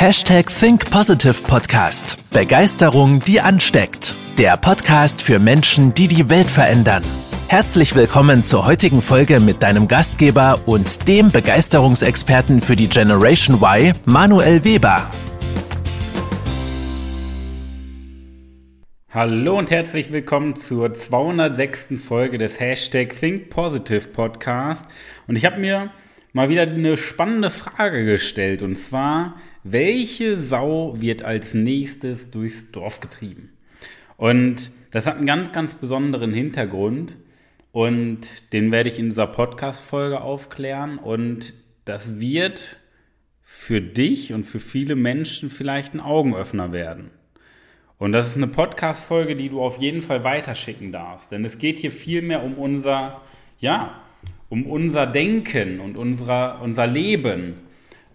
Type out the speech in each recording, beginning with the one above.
Hashtag Think Positive Podcast. Begeisterung, die ansteckt. Der Podcast für Menschen, die die Welt verändern. Herzlich willkommen zur heutigen Folge mit deinem Gastgeber und dem Begeisterungsexperten für die Generation Y, Manuel Weber. Hallo und herzlich willkommen zur 206. Folge des Hashtag Think Positive Podcast. Und ich habe mir mal wieder eine spannende Frage gestellt. Und zwar, welche Sau wird als nächstes durchs Dorf getrieben? Und das hat einen ganz, ganz besonderen Hintergrund. Und den werde ich in dieser Podcast-Folge aufklären. Und das wird für dich und für viele Menschen vielleicht ein Augenöffner werden. Und das ist eine Podcast-Folge, die du auf jeden Fall weiterschicken darfst. Denn es geht hier vielmehr um unser, ja, um unser Denken und unser, unser Leben.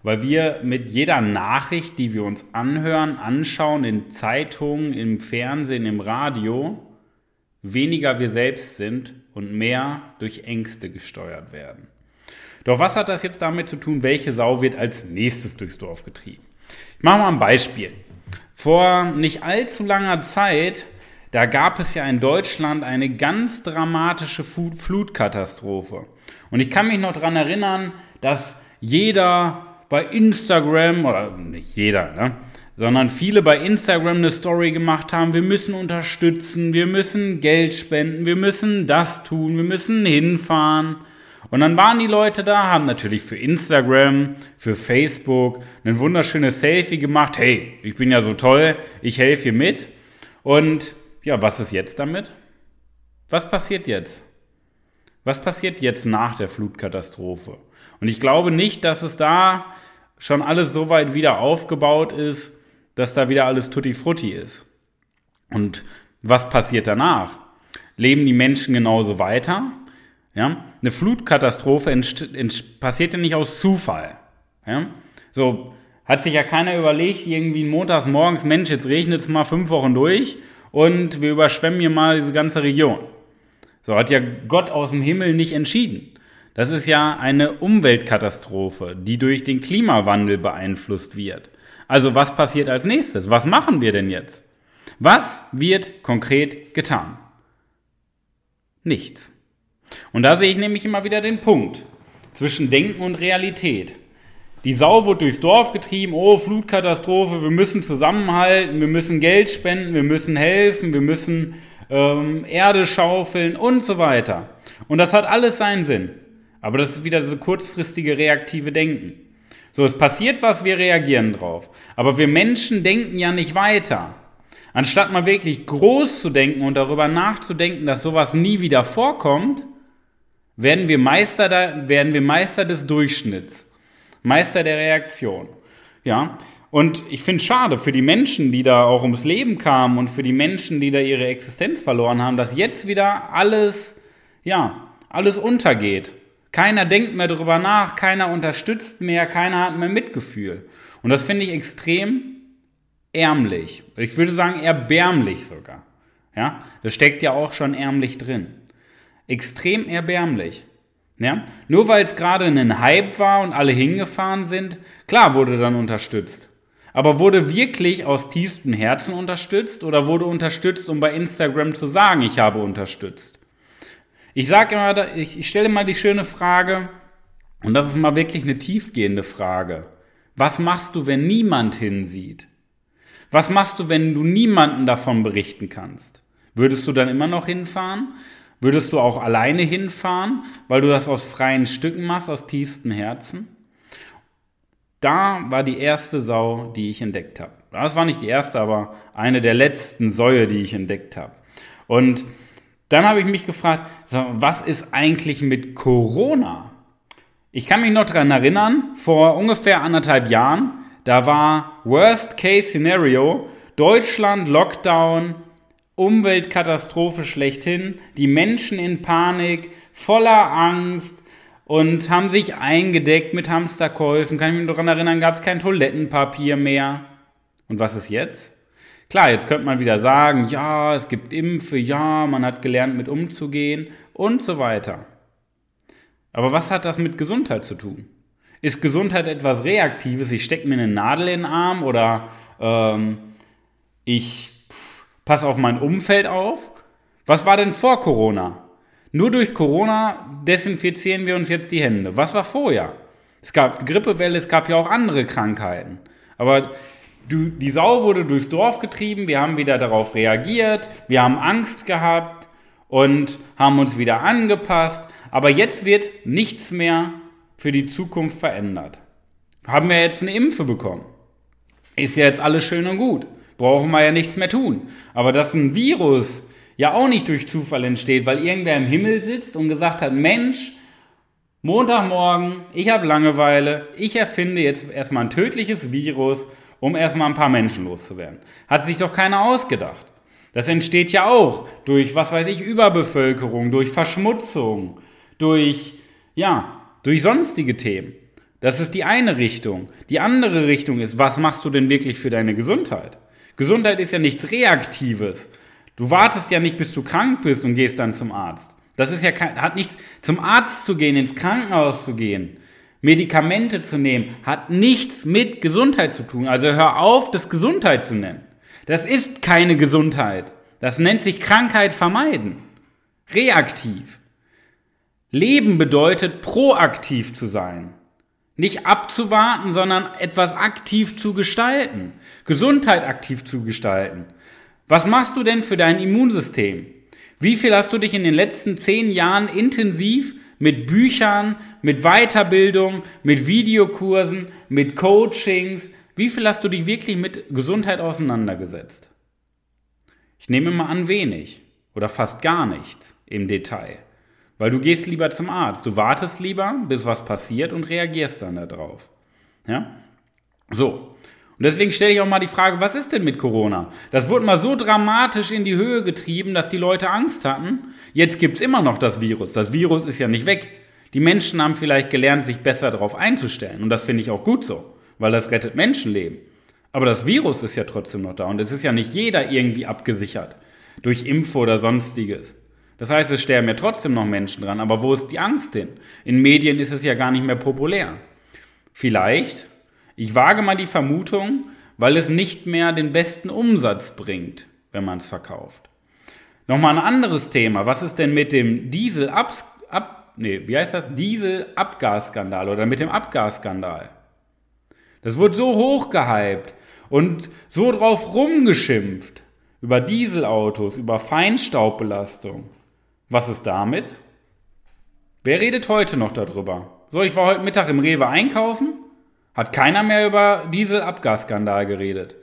Weil wir mit jeder Nachricht, die wir uns anhören, anschauen, in Zeitungen, im Fernsehen, im Radio, weniger wir selbst sind und mehr durch Ängste gesteuert werden. Doch was hat das jetzt damit zu tun, welche Sau wird als nächstes durchs Dorf getrieben? Ich mache mal ein Beispiel. Vor nicht allzu langer Zeit da gab es ja in Deutschland eine ganz dramatische Flutkatastrophe. Und ich kann mich noch daran erinnern, dass jeder bei Instagram, oder nicht jeder, ne, sondern viele bei Instagram eine Story gemacht haben, wir müssen unterstützen, wir müssen Geld spenden, wir müssen das tun, wir müssen hinfahren. Und dann waren die Leute da, haben natürlich für Instagram, für Facebook ein wunderschönes Selfie gemacht. Hey, ich bin ja so toll, ich helfe hier mit. Und ja, was ist jetzt damit? Was passiert jetzt? Was passiert jetzt nach der Flutkatastrophe? Und ich glaube nicht, dass es da schon alles so weit wieder aufgebaut ist, dass da wieder alles tutti frutti ist. Und was passiert danach? Leben die Menschen genauso weiter? Ja? Eine Flutkatastrophe passiert ja nicht aus Zufall. Ja? So hat sich ja keiner überlegt, irgendwie montags morgens, Mensch, jetzt regnet es mal fünf Wochen durch und wir überschwemmen hier mal diese ganze Region. So hat ja Gott aus dem Himmel nicht entschieden. Das ist ja eine Umweltkatastrophe, die durch den Klimawandel beeinflusst wird. Also was passiert als nächstes? Was machen wir denn jetzt? Was wird konkret getan? Nichts. Und da sehe ich nämlich immer wieder den Punkt zwischen Denken und Realität. Die Sau wird durchs Dorf getrieben, oh, Flutkatastrophe, wir müssen zusammenhalten, wir müssen Geld spenden, wir müssen helfen, wir müssen ähm, Erde schaufeln und so weiter. Und das hat alles seinen Sinn. Aber das ist wieder so kurzfristige reaktive Denken. So, es passiert was, wir reagieren drauf. Aber wir Menschen denken ja nicht weiter. Anstatt mal wirklich groß zu denken und darüber nachzudenken, dass sowas nie wieder vorkommt, werden wir Meister, da, werden wir Meister des Durchschnitts. Meister der Reaktion. Ja, und ich finde es schade für die Menschen, die da auch ums Leben kamen und für die Menschen, die da ihre Existenz verloren haben, dass jetzt wieder alles, ja, alles untergeht. Keiner denkt mehr darüber nach, keiner unterstützt mehr, keiner hat mehr Mitgefühl. Und das finde ich extrem ärmlich. Ich würde sagen erbärmlich sogar. Ja, das steckt ja auch schon ärmlich drin. Extrem erbärmlich. Ja? Nur weil es gerade ein Hype war und alle hingefahren sind, klar wurde dann unterstützt. Aber wurde wirklich aus tiefstem Herzen unterstützt oder wurde unterstützt, um bei Instagram zu sagen, ich habe unterstützt? Ich sage immer, ich, ich stelle mal die schöne Frage, und das ist mal wirklich eine tiefgehende Frage. Was machst du, wenn niemand hinsieht? Was machst du, wenn du niemanden davon berichten kannst? Würdest du dann immer noch hinfahren? Würdest du auch alleine hinfahren, weil du das aus freien Stücken machst, aus tiefstem Herzen? Da war die erste Sau, die ich entdeckt habe. Das war nicht die erste, aber eine der letzten Säue, die ich entdeckt habe. Und dann habe ich mich gefragt, was ist eigentlich mit Corona? Ich kann mich noch daran erinnern, vor ungefähr anderthalb Jahren, da war Worst Case Scenario, Deutschland Lockdown, Umweltkatastrophe schlechthin, die Menschen in Panik, voller Angst und haben sich eingedeckt mit Hamsterkäufen. Kann ich mich daran erinnern, gab es kein Toilettenpapier mehr. Und was ist jetzt? Klar, jetzt könnte man wieder sagen, ja, es gibt Impfe, ja, man hat gelernt, mit umzugehen und so weiter. Aber was hat das mit Gesundheit zu tun? Ist Gesundheit etwas Reaktives? Ich stecke mir eine Nadel in den Arm oder ähm, ich passe auf mein Umfeld auf? Was war denn vor Corona? Nur durch Corona desinfizieren wir uns jetzt die Hände. Was war vorher? Es gab Grippewelle, es gab ja auch andere Krankheiten. Aber du, die Sau wurde durchs Dorf getrieben, wir haben wieder darauf reagiert, wir haben Angst gehabt und haben uns wieder angepasst. Aber jetzt wird nichts mehr für die Zukunft verändert. Haben wir jetzt eine Impfe bekommen? Ist ja jetzt alles schön und gut. Brauchen wir ja nichts mehr tun. Aber dass ein Virus ja auch nicht durch Zufall entsteht, weil irgendwer im Himmel sitzt und gesagt hat, Mensch, Montagmorgen, ich habe Langeweile, ich erfinde jetzt erstmal ein tödliches Virus, um erstmal ein paar Menschen loszuwerden. Hat sich doch keiner ausgedacht. Das entsteht ja auch durch, was weiß ich, Überbevölkerung, durch Verschmutzung, durch, ja, durch sonstige Themen. Das ist die eine Richtung. Die andere Richtung ist, was machst du denn wirklich für deine Gesundheit? Gesundheit ist ja nichts Reaktives. Du wartest ja nicht, bis du krank bist und gehst dann zum Arzt. Das ist ja kein, hat nichts, zum Arzt zu gehen, ins Krankenhaus zu gehen, Medikamente zu nehmen, hat nichts mit Gesundheit zu tun. Also hör auf, das Gesundheit zu nennen. Das ist keine Gesundheit. Das nennt sich Krankheit vermeiden. Reaktiv. Leben bedeutet proaktiv zu sein. Nicht abzuwarten, sondern etwas aktiv zu gestalten. Gesundheit aktiv zu gestalten. Was machst du denn für dein Immunsystem? Wie viel hast du dich in den letzten zehn Jahren intensiv mit Büchern, mit Weiterbildung, mit Videokursen, mit Coachings, wie viel hast du dich wirklich mit Gesundheit auseinandergesetzt? Ich nehme mal an wenig oder fast gar nichts im Detail. Weil du gehst lieber zum Arzt. Du wartest lieber, bis was passiert und reagierst dann darauf. Ja? So. Und deswegen stelle ich auch mal die Frage, was ist denn mit Corona? Das wurde mal so dramatisch in die Höhe getrieben, dass die Leute Angst hatten. Jetzt gibt es immer noch das Virus. Das Virus ist ja nicht weg. Die Menschen haben vielleicht gelernt, sich besser darauf einzustellen. Und das finde ich auch gut so, weil das rettet Menschenleben. Aber das Virus ist ja trotzdem noch da. Und es ist ja nicht jeder irgendwie abgesichert durch Impfe oder sonstiges. Das heißt, es sterben ja trotzdem noch Menschen dran. Aber wo ist die Angst hin? In Medien ist es ja gar nicht mehr populär. Vielleicht ich wage mal die Vermutung, weil es nicht mehr den besten Umsatz bringt, wenn man es verkauft. Nochmal ein anderes Thema. Was ist denn mit dem Diesel ab, nee, wie heißt das? Diesel Abgasskandal oder mit dem Abgasskandal? Das wurde so hochgehypt und so drauf rumgeschimpft über Dieselautos, über Feinstaubbelastung. Was ist damit? Wer redet heute noch darüber? So, ich war heute Mittag im Rewe einkaufen hat keiner mehr über Diesel-Abgasskandal geredet.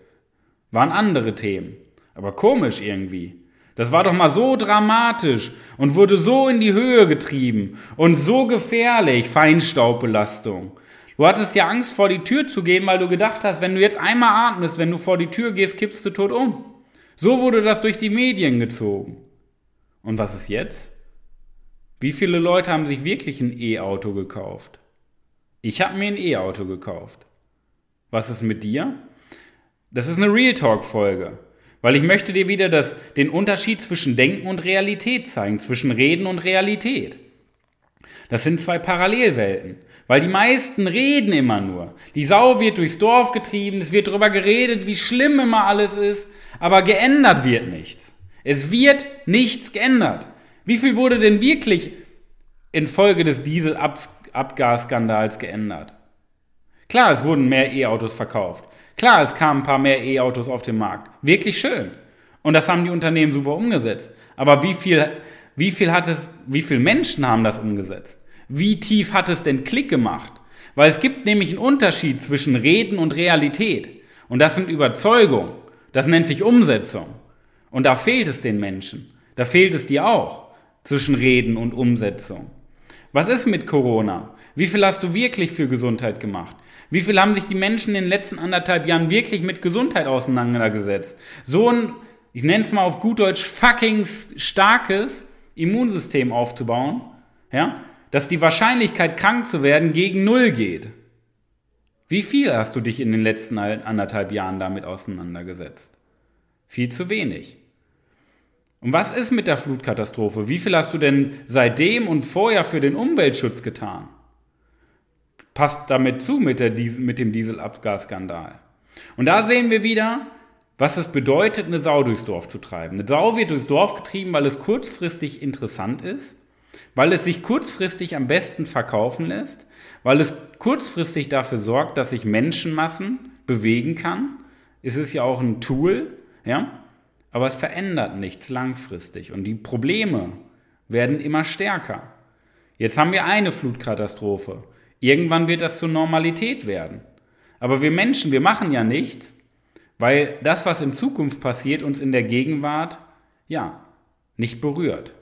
Waren andere Themen. Aber komisch irgendwie. Das war doch mal so dramatisch und wurde so in die Höhe getrieben und so gefährlich, Feinstaubbelastung. Du hattest ja Angst, vor die Tür zu gehen, weil du gedacht hast, wenn du jetzt einmal atmest, wenn du vor die Tür gehst, kippst du tot um. So wurde das durch die Medien gezogen. Und was ist jetzt? Wie viele Leute haben sich wirklich ein E-Auto gekauft? Ich habe mir ein E-Auto gekauft. Was ist mit dir? Das ist eine Real Talk-Folge, weil ich möchte dir wieder das, den Unterschied zwischen Denken und Realität zeigen, zwischen Reden und Realität. Das sind zwei Parallelwelten, weil die meisten reden immer nur. Die Sau wird durchs Dorf getrieben, es wird darüber geredet, wie schlimm immer alles ist, aber geändert wird nichts. Es wird nichts geändert. Wie viel wurde denn wirklich infolge des Dieselabs Abgasskandals geändert. Klar, es wurden mehr E-Autos verkauft. Klar, es kamen ein paar mehr E-Autos auf den Markt. Wirklich schön. Und das haben die Unternehmen super umgesetzt. Aber wie viel, wie viel hat es, wie viele Menschen haben das umgesetzt? Wie tief hat es denn Klick gemacht? Weil es gibt nämlich einen Unterschied zwischen Reden und Realität. Und das sind Überzeugungen. Das nennt sich Umsetzung. Und da fehlt es den Menschen. Da fehlt es dir auch zwischen Reden und Umsetzung. Was ist mit Corona? Wie viel hast du wirklich für Gesundheit gemacht? Wie viel haben sich die Menschen in den letzten anderthalb Jahren wirklich mit Gesundheit auseinandergesetzt? So ein, ich nenne es mal auf gut Deutsch, fucking starkes Immunsystem aufzubauen, ja, dass die Wahrscheinlichkeit, krank zu werden, gegen Null geht. Wie viel hast du dich in den letzten anderthalb Jahren damit auseinandergesetzt? Viel zu wenig. Und was ist mit der Flutkatastrophe? Wie viel hast du denn seitdem und vorher für den Umweltschutz getan? passt damit zu mit, der Diesel, mit dem Dieselabgasskandal. Und da sehen wir wieder, was es bedeutet, eine Sau durchs Dorf zu treiben. Eine Sau wird durchs Dorf getrieben, weil es kurzfristig interessant ist, weil es sich kurzfristig am besten verkaufen lässt, weil es kurzfristig dafür sorgt, dass sich Menschenmassen bewegen kann. Es ist ja auch ein Tool, ja, aber es verändert nichts langfristig und die Probleme werden immer stärker. Jetzt haben wir eine Flutkatastrophe. Irgendwann wird das zur Normalität werden. Aber wir Menschen, wir machen ja nichts, weil das, was in Zukunft passiert, uns in der Gegenwart, ja, nicht berührt.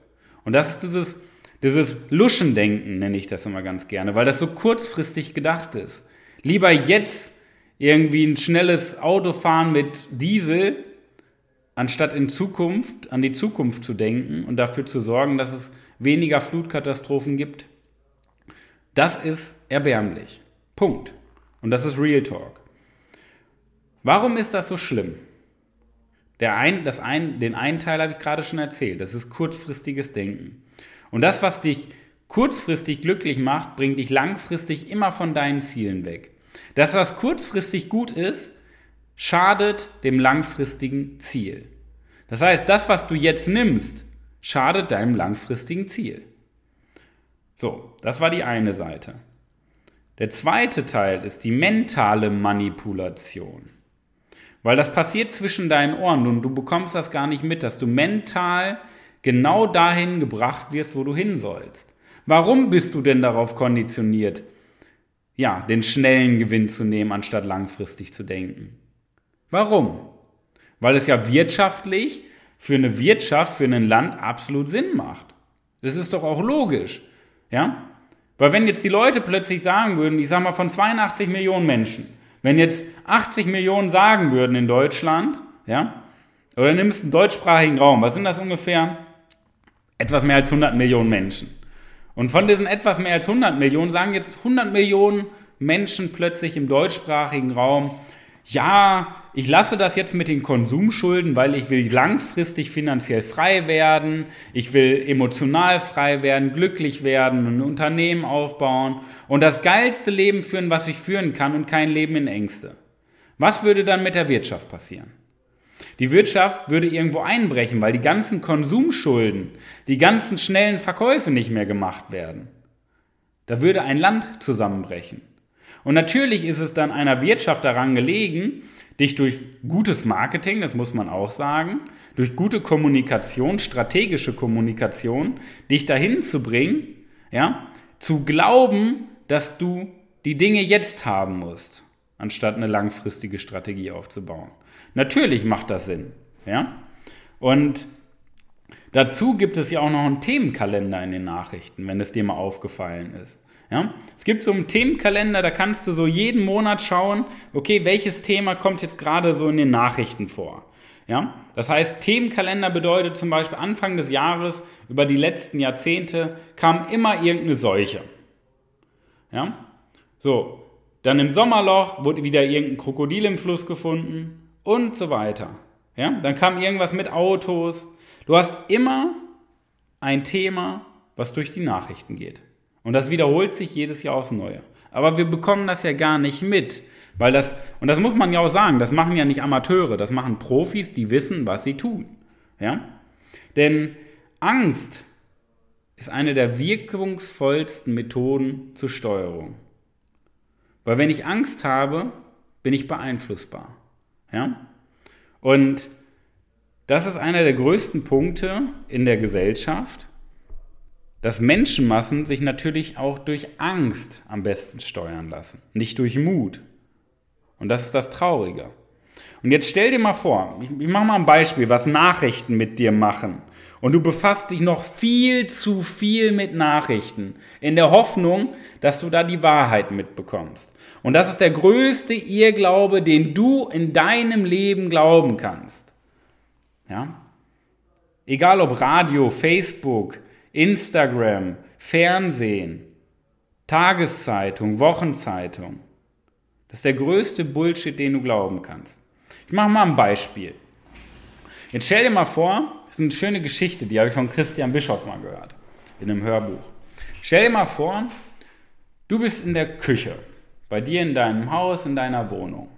Und das ist dieses, dieses Luschendenken, nenne ich das immer ganz gerne, weil das so kurzfristig gedacht ist. Lieber jetzt irgendwie ein schnelles Auto fahren mit Diesel, anstatt in Zukunft, an die Zukunft zu denken und dafür zu sorgen, dass es weniger Flutkatastrophen gibt. Das ist erbärmlich. Punkt. Und das ist Real Talk. Warum ist das so schlimm? Der ein, das ein, den einen Teil habe ich gerade schon erzählt. Das ist kurzfristiges Denken. Und das, was dich kurzfristig glücklich macht, bringt dich langfristig immer von deinen Zielen weg. Das, was kurzfristig gut ist, schadet dem langfristigen Ziel. Das heißt, das, was du jetzt nimmst, schadet deinem langfristigen Ziel. So, das war die eine Seite. Der zweite Teil ist die mentale Manipulation. Weil das passiert zwischen deinen Ohren und du bekommst das gar nicht mit, dass du mental genau dahin gebracht wirst, wo du hin sollst. Warum bist du denn darauf konditioniert, ja, den schnellen Gewinn zu nehmen, anstatt langfristig zu denken? Warum? Weil es ja wirtschaftlich für eine Wirtschaft, für ein Land absolut Sinn macht. Das ist doch auch logisch. Ja? Weil wenn jetzt die Leute plötzlich sagen würden, ich sag mal von 82 Millionen Menschen, wenn jetzt 80 Millionen sagen würden in Deutschland, ja, oder nimmst einen deutschsprachigen Raum, was sind das ungefähr? Etwas mehr als 100 Millionen Menschen. Und von diesen etwas mehr als 100 Millionen sagen jetzt 100 Millionen Menschen plötzlich im deutschsprachigen Raum, ja, ich lasse das jetzt mit den Konsumschulden, weil ich will langfristig finanziell frei werden, ich will emotional frei werden, glücklich werden, ein Unternehmen aufbauen und das geilste Leben führen, was ich führen kann und kein Leben in Ängste. Was würde dann mit der Wirtschaft passieren? Die Wirtschaft würde irgendwo einbrechen, weil die ganzen Konsumschulden, die ganzen schnellen Verkäufe nicht mehr gemacht werden. Da würde ein Land zusammenbrechen. Und natürlich ist es dann einer Wirtschaft daran gelegen, dich durch gutes Marketing, das muss man auch sagen, durch gute Kommunikation, strategische Kommunikation, dich dahin zu bringen, ja, zu glauben, dass du die Dinge jetzt haben musst, anstatt eine langfristige Strategie aufzubauen. Natürlich macht das Sinn, ja. Und dazu gibt es ja auch noch einen Themenkalender in den Nachrichten, wenn es dir mal aufgefallen ist. Ja? Es gibt so einen Themenkalender, da kannst du so jeden Monat schauen, okay, welches Thema kommt jetzt gerade so in den Nachrichten vor. Ja? Das heißt, Themenkalender bedeutet zum Beispiel Anfang des Jahres, über die letzten Jahrzehnte, kam immer irgendeine Seuche. Ja? So, dann im Sommerloch wurde wieder irgendein Krokodil im Fluss gefunden und so weiter. Ja? Dann kam irgendwas mit Autos. Du hast immer ein Thema, was durch die Nachrichten geht. Und das wiederholt sich jedes Jahr aufs Neue. Aber wir bekommen das ja gar nicht mit. Weil das, und das muss man ja auch sagen, das machen ja nicht Amateure, das machen Profis, die wissen, was sie tun. Ja? Denn Angst ist eine der wirkungsvollsten Methoden zur Steuerung. Weil wenn ich Angst habe, bin ich beeinflussbar. Ja? Und das ist einer der größten Punkte in der Gesellschaft, dass Menschenmassen sich natürlich auch durch Angst am besten steuern lassen, nicht durch Mut. Und das ist das Traurige. Und jetzt stell dir mal vor, ich, ich mache mal ein Beispiel, was Nachrichten mit dir machen. Und du befasst dich noch viel zu viel mit Nachrichten, in der Hoffnung, dass du da die Wahrheit mitbekommst. Und das ist der größte Irrglaube, den du in deinem Leben glauben kannst. Ja? Egal ob Radio, Facebook, Instagram, Fernsehen, Tageszeitung, Wochenzeitung. Das ist der größte Bullshit, den du glauben kannst. Ich mache mal ein Beispiel. Jetzt stell dir mal vor, das ist eine schöne Geschichte, die habe ich von Christian Bischoff mal gehört, in einem Hörbuch. Stell dir mal vor, Du bist in der Küche, bei dir in deinem Haus, in deiner Wohnung.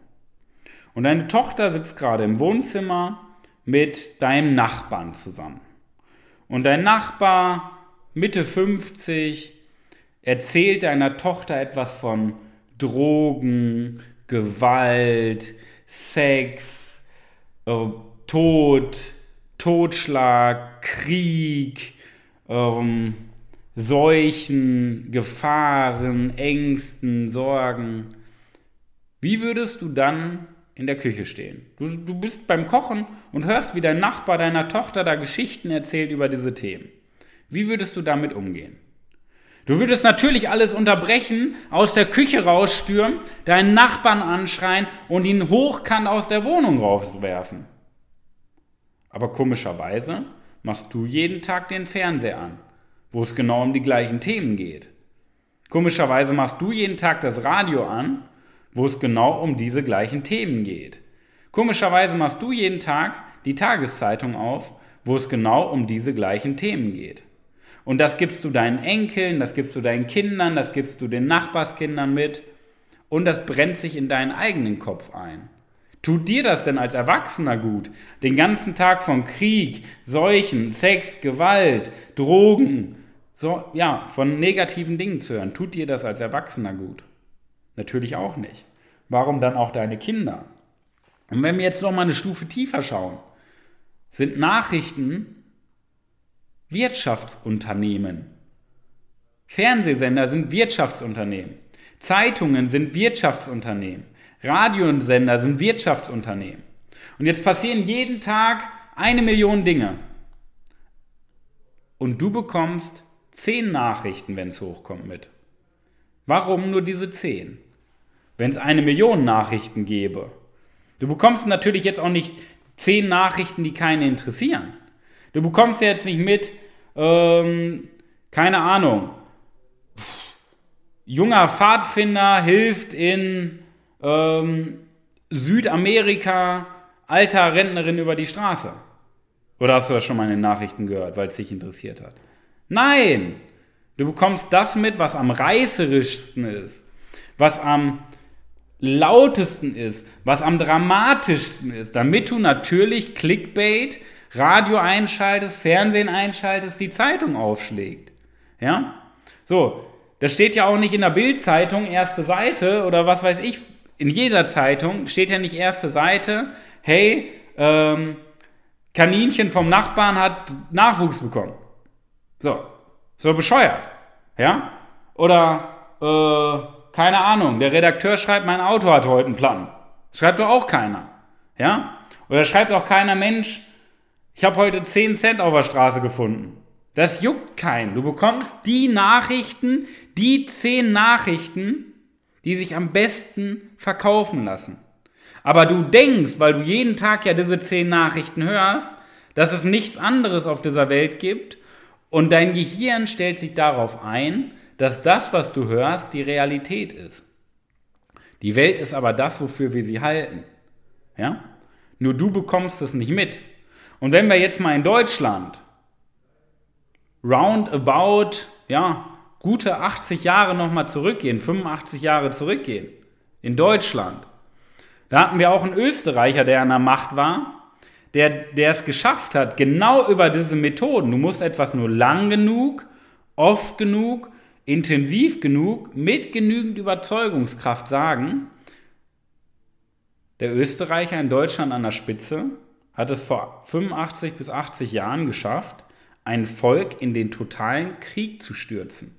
Und deine Tochter sitzt gerade im Wohnzimmer mit deinem Nachbarn zusammen. Und dein Nachbar, Mitte 50, erzählt deiner Tochter etwas von Drogen, Gewalt, Sex, äh, Tod, Totschlag, Krieg, ähm, Seuchen, Gefahren, Ängsten, Sorgen. Wie würdest du dann in der Küche stehen? Du, du bist beim Kochen und hörst, wie dein Nachbar deiner Tochter da Geschichten erzählt über diese Themen. Wie würdest du damit umgehen? Du würdest natürlich alles unterbrechen, aus der Küche rausstürmen, deinen Nachbarn anschreien und ihn hochkant aus der Wohnung rauswerfen. Aber komischerweise machst du jeden Tag den Fernseher an, wo es genau um die gleichen Themen geht. Komischerweise machst du jeden Tag das Radio an, wo es genau um diese gleichen Themen geht. Komischerweise machst du jeden Tag die Tageszeitung auf, wo es genau um diese gleichen Themen geht. Und das gibst du deinen Enkeln, das gibst du deinen Kindern, das gibst du den Nachbarskindern mit. Und das brennt sich in deinen eigenen Kopf ein. Tut dir das denn als Erwachsener gut, den ganzen Tag von Krieg, Seuchen, Sex, Gewalt, Drogen, so, ja, von negativen Dingen zu hören? Tut dir das als Erwachsener gut? Natürlich auch nicht. Warum dann auch deine Kinder? Und wenn wir jetzt noch mal eine Stufe tiefer schauen, sind Nachrichten Wirtschaftsunternehmen. Fernsehsender sind Wirtschaftsunternehmen. Zeitungen sind Wirtschaftsunternehmen. Radiosender sind Wirtschaftsunternehmen. Und jetzt passieren jeden Tag eine Million Dinge. Und du bekommst zehn Nachrichten, wenn es hochkommt, mit. Warum nur diese zehn? Wenn es eine Million Nachrichten gäbe. Du bekommst natürlich jetzt auch nicht zehn Nachrichten, die keine interessieren. Du bekommst jetzt nicht mit, ähm, keine Ahnung, junger Pfadfinder hilft in ähm, Südamerika alter Rentnerin über die Straße. Oder hast du das schon mal in den Nachrichten gehört, weil es dich interessiert hat? Nein! Du bekommst das mit, was am reißerischsten ist, was am lautesten ist, was am dramatischsten ist, damit du natürlich Clickbait Radio einschaltest, Fernsehen einschaltest, die Zeitung aufschlägt. Ja? So, das steht ja auch nicht in der Bildzeitung erste Seite oder was weiß ich. In jeder Zeitung steht ja nicht erste Seite, hey, ähm, Kaninchen vom Nachbarn hat Nachwuchs bekommen. So, so bescheuert. Ja? Oder, äh, keine Ahnung, der Redakteur schreibt, mein Auto hat heute einen Plan. schreibt doch auch keiner. Ja? Oder schreibt auch keiner, Mensch, ich habe heute 10 Cent auf der Straße gefunden. Das juckt keinen. Du bekommst die Nachrichten, die 10 Nachrichten, die sich am besten verkaufen lassen. Aber du denkst, weil du jeden Tag ja diese 10 Nachrichten hörst, dass es nichts anderes auf dieser Welt gibt und dein Gehirn stellt sich darauf ein, dass das, was du hörst, die Realität ist. Die Welt ist aber das, wofür wir sie halten. Ja? Nur du bekommst es nicht mit. Und wenn wir jetzt mal in Deutschland roundabout, ja, gute 80 Jahre nochmal zurückgehen, 85 Jahre zurückgehen, in Deutschland, da hatten wir auch einen Österreicher, der an der Macht war, der, der es geschafft hat, genau über diese Methoden, du musst etwas nur lang genug, oft genug, intensiv genug, mit genügend Überzeugungskraft sagen, der Österreicher in Deutschland an der Spitze hat es vor 85 bis 80 Jahren geschafft, ein Volk in den totalen Krieg zu stürzen.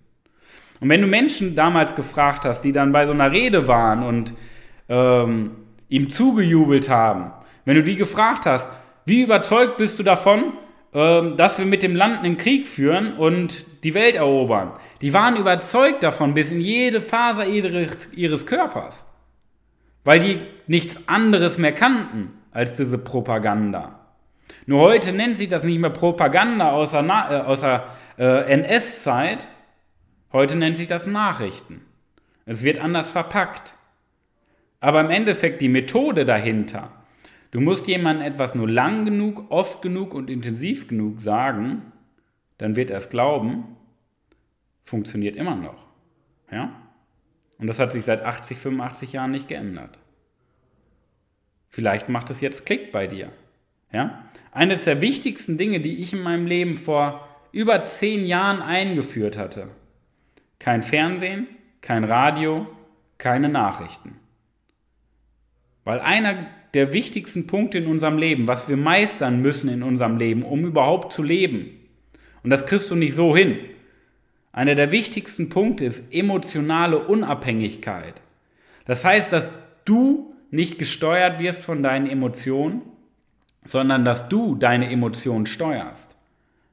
Und wenn du Menschen damals gefragt hast, die dann bei so einer Rede waren und ähm, ihm zugejubelt haben, wenn du die gefragt hast, wie überzeugt bist du davon, ähm, dass wir mit dem Land einen Krieg führen und die Welt erobern? Die waren überzeugt davon bis in jede Faser ihres, Körpers, weil die nichts anderes mehr kannten als diese Propaganda. Nur heute nennt sich das nicht mehr Propaganda außer, äh, außer äh, NS-Zeit, heute nennt sich das Nachrichten. Es wird anders verpackt. Aber im Endeffekt die Methode dahinter, du musst jemandem etwas nur lang genug, oft genug und intensiv genug sagen, dann wird er es glauben, funktioniert immer noch. Ja? Und das hat sich seit 80, 85 Jahren nicht geändert. Vielleicht macht es jetzt Klick bei dir. Ja? Eines der wichtigsten Dinge, die ich in meinem Leben vor über zehn Jahren eingeführt hatte. Kein Fernsehen, kein Radio, keine Nachrichten. Weil einer der wichtigsten Punkte in unserem Leben, was wir meistern müssen in unserem Leben, um überhaupt zu leben, und das kriegst du nicht so hin, einer der wichtigsten Punkte ist emotionale Unabhängigkeit. Das heißt, dass du nicht gesteuert wirst von deinen Emotionen, sondern dass du deine Emotionen steuerst.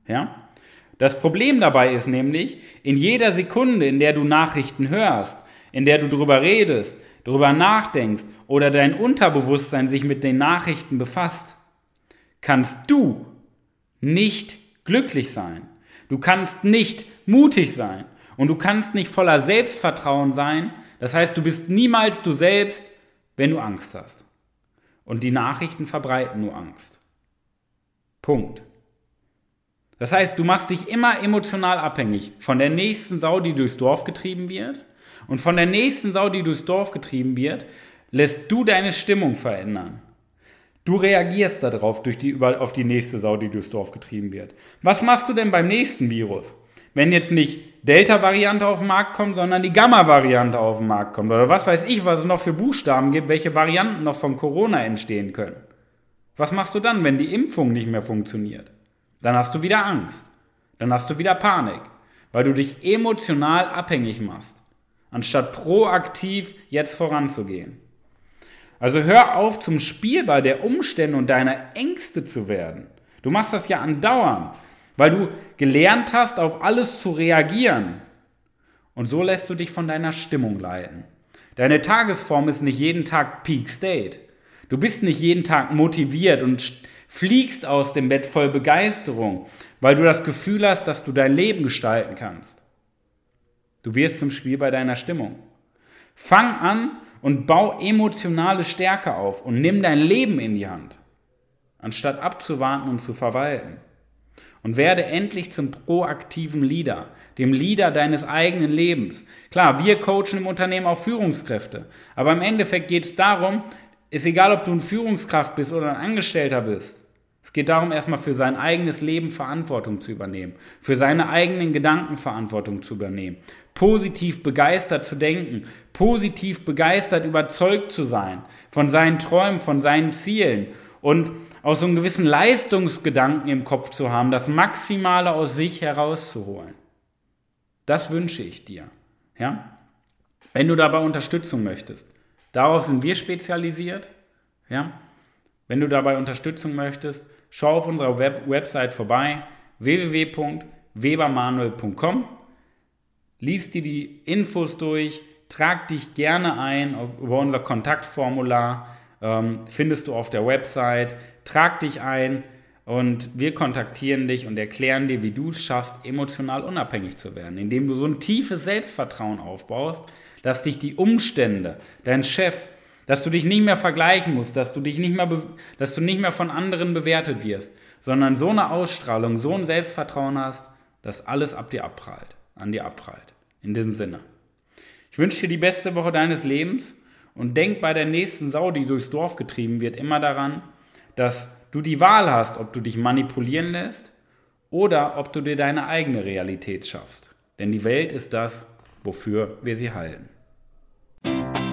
Ja? Das Problem dabei ist nämlich, in jeder Sekunde, in der du Nachrichten hörst, in der du darüber redest, darüber nachdenkst oder dein Unterbewusstsein sich mit den Nachrichten befasst, kannst du nicht glücklich sein. Du kannst nicht mutig sein und du kannst nicht voller Selbstvertrauen sein. Das heißt, du bist niemals du selbst, wenn du Angst hast. Und die Nachrichten verbreiten nur Angst. Punkt. Das heißt, du machst dich immer emotional abhängig von der nächsten Sau, die durchs Dorf getrieben wird. Und von der nächsten Sau, die durchs Dorf getrieben wird, lässt du deine Stimmung verändern. Du reagierst darauf durch die, auf die nächste Sau, die durchs Dorf getrieben wird. Was machst du denn beim nächsten Virus? Wenn jetzt nicht Delta-Variante auf den Markt kommt, sondern die Gamma-Variante auf den Markt kommt. Oder was weiß ich, was es noch für Buchstaben gibt, welche Varianten noch von Corona entstehen können. Was machst du dann, wenn die Impfung nicht mehr funktioniert? Dann hast du wieder Angst. Dann hast du wieder Panik, weil du dich emotional abhängig machst, anstatt proaktiv jetzt voranzugehen. Also hör auf, zum Spielball der Umstände und deiner Ängste zu werden. Du machst das ja andauernd, weil du gelernt hast, auf alles zu reagieren. Und so lässt du dich von deiner Stimmung leiten. Deine Tagesform ist nicht jeden Tag Peak State. Du bist nicht jeden Tag motiviert und fliegst aus dem Bett voll Begeisterung, weil du das Gefühl hast, dass du dein Leben gestalten kannst. Du wirst zum Spiel bei deiner Stimmung. Fang an, und bau emotionale Stärke auf und nimm dein Leben in die Hand, anstatt abzuwarten und zu verwalten. Und werde endlich zum proaktiven Leader, dem Leader deines eigenen Lebens. Klar, wir coachen im Unternehmen auch Führungskräfte, aber im Endeffekt geht es darum, ist egal, ob du ein Führungskraft bist oder ein Angestellter bist. Es geht darum, erstmal für sein eigenes Leben Verantwortung zu übernehmen, für seine eigenen Gedanken Verantwortung zu übernehmen, positiv begeistert zu denken, positiv begeistert überzeugt zu sein von seinen Träumen, von seinen Zielen und aus so einem gewissen Leistungsgedanken im Kopf zu haben, das Maximale aus sich herauszuholen. Das wünsche ich dir. Ja? Wenn du dabei Unterstützung möchtest, darauf sind wir spezialisiert. Ja? Wenn du dabei Unterstützung möchtest, schau auf unserer Web Website vorbei www.webermanuel.com Lies dir die Infos durch, trag dich gerne ein über unser Kontaktformular, ähm, findest du auf der Website, trag dich ein und wir kontaktieren dich und erklären dir, wie du es schaffst, emotional unabhängig zu werden, indem du so ein tiefes Selbstvertrauen aufbaust, dass dich die Umstände, dein Chef, dass du dich nicht mehr vergleichen musst, dass du dich nicht mehr, dass du nicht mehr von anderen bewertet wirst, sondern so eine Ausstrahlung, so ein Selbstvertrauen hast, dass alles ab dir abprallt an dir abprallt. In diesem Sinne. Ich wünsche dir die beste Woche deines Lebens und denk bei der nächsten Sau, die durchs Dorf getrieben wird, immer daran, dass du die Wahl hast, ob du dich manipulieren lässt oder ob du dir deine eigene Realität schaffst. Denn die Welt ist das, wofür wir sie halten.